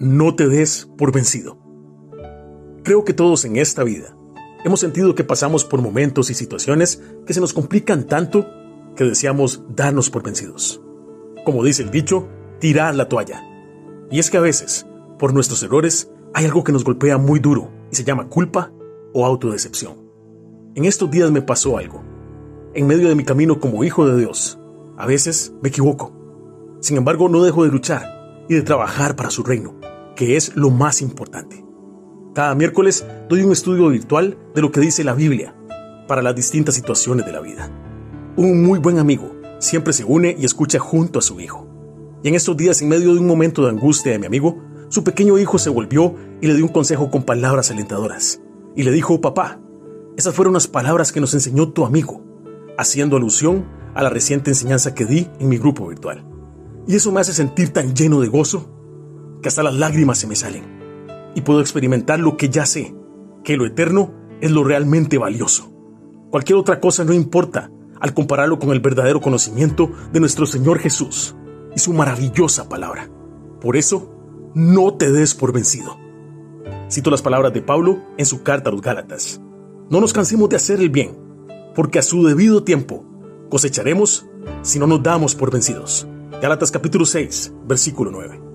no te des por vencido. Creo que todos en esta vida hemos sentido que pasamos por momentos y situaciones que se nos complican tanto que deseamos darnos por vencidos. Como dice el dicho, tirar la toalla. Y es que a veces, por nuestros errores, hay algo que nos golpea muy duro y se llama culpa o autodecepción. En estos días me pasó algo. En medio de mi camino como hijo de Dios, a veces me equivoco. Sin embargo, no dejo de luchar y de trabajar para su reino que es lo más importante. Cada miércoles doy un estudio virtual de lo que dice la Biblia para las distintas situaciones de la vida. Un muy buen amigo siempre se une y escucha junto a su hijo. Y en estos días, en medio de un momento de angustia de mi amigo, su pequeño hijo se volvió y le dio un consejo con palabras alentadoras. Y le dijo, papá, esas fueron las palabras que nos enseñó tu amigo, haciendo alusión a la reciente enseñanza que di en mi grupo virtual. Y eso me hace sentir tan lleno de gozo que hasta las lágrimas se me salen. Y puedo experimentar lo que ya sé, que lo eterno es lo realmente valioso. Cualquier otra cosa no importa al compararlo con el verdadero conocimiento de nuestro Señor Jesús y su maravillosa palabra. Por eso, no te des por vencido. Cito las palabras de Pablo en su carta a los Gálatas. No nos cansemos de hacer el bien, porque a su debido tiempo cosecharemos si no nos damos por vencidos. Gálatas capítulo 6, versículo 9.